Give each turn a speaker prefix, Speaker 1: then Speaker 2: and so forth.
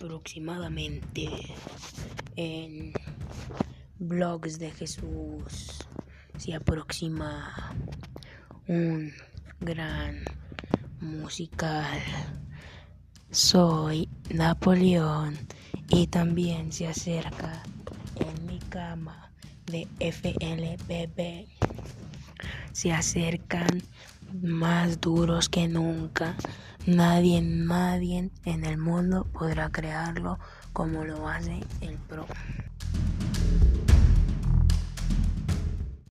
Speaker 1: aproximadamente en blogs de Jesús se aproxima un gran musical. Soy Napoleón y también se acerca en mi cama de FLBB. Se acercan más duros que nunca. Nadie, nadie en el mundo podrá crearlo como lo hace el pro.